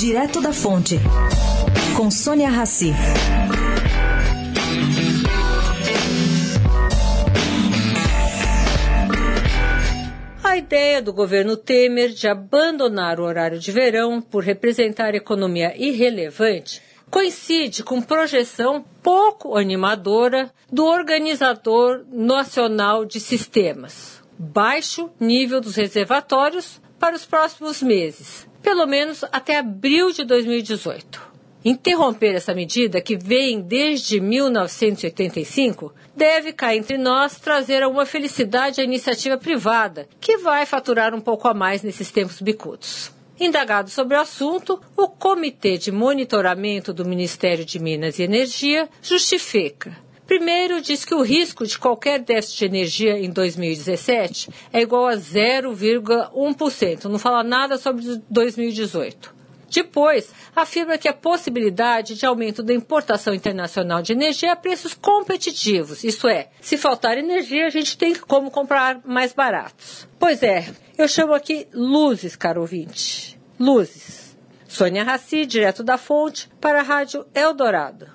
Direto da Fonte, com Sônia Rassi. A ideia do governo Temer de abandonar o horário de verão por representar economia irrelevante coincide com projeção pouco animadora do organizador nacional de sistemas. Baixo nível dos reservatórios para os próximos meses, pelo menos até abril de 2018. Interromper essa medida, que vem desde 1985, deve cá entre nós trazer alguma felicidade à iniciativa privada, que vai faturar um pouco a mais nesses tempos bicudos. Indagado sobre o assunto, o Comitê de Monitoramento do Ministério de Minas e Energia justifica. Primeiro, diz que o risco de qualquer déficit de energia em 2017 é igual a 0,1%. Não fala nada sobre 2018. Depois, afirma que a possibilidade de aumento da importação internacional de energia a preços competitivos, isto é, se faltar energia, a gente tem como comprar mais baratos. Pois é, eu chamo aqui luzes, caro ouvinte. Luzes. Sônia Raci, direto da fonte, para a Rádio Eldorado.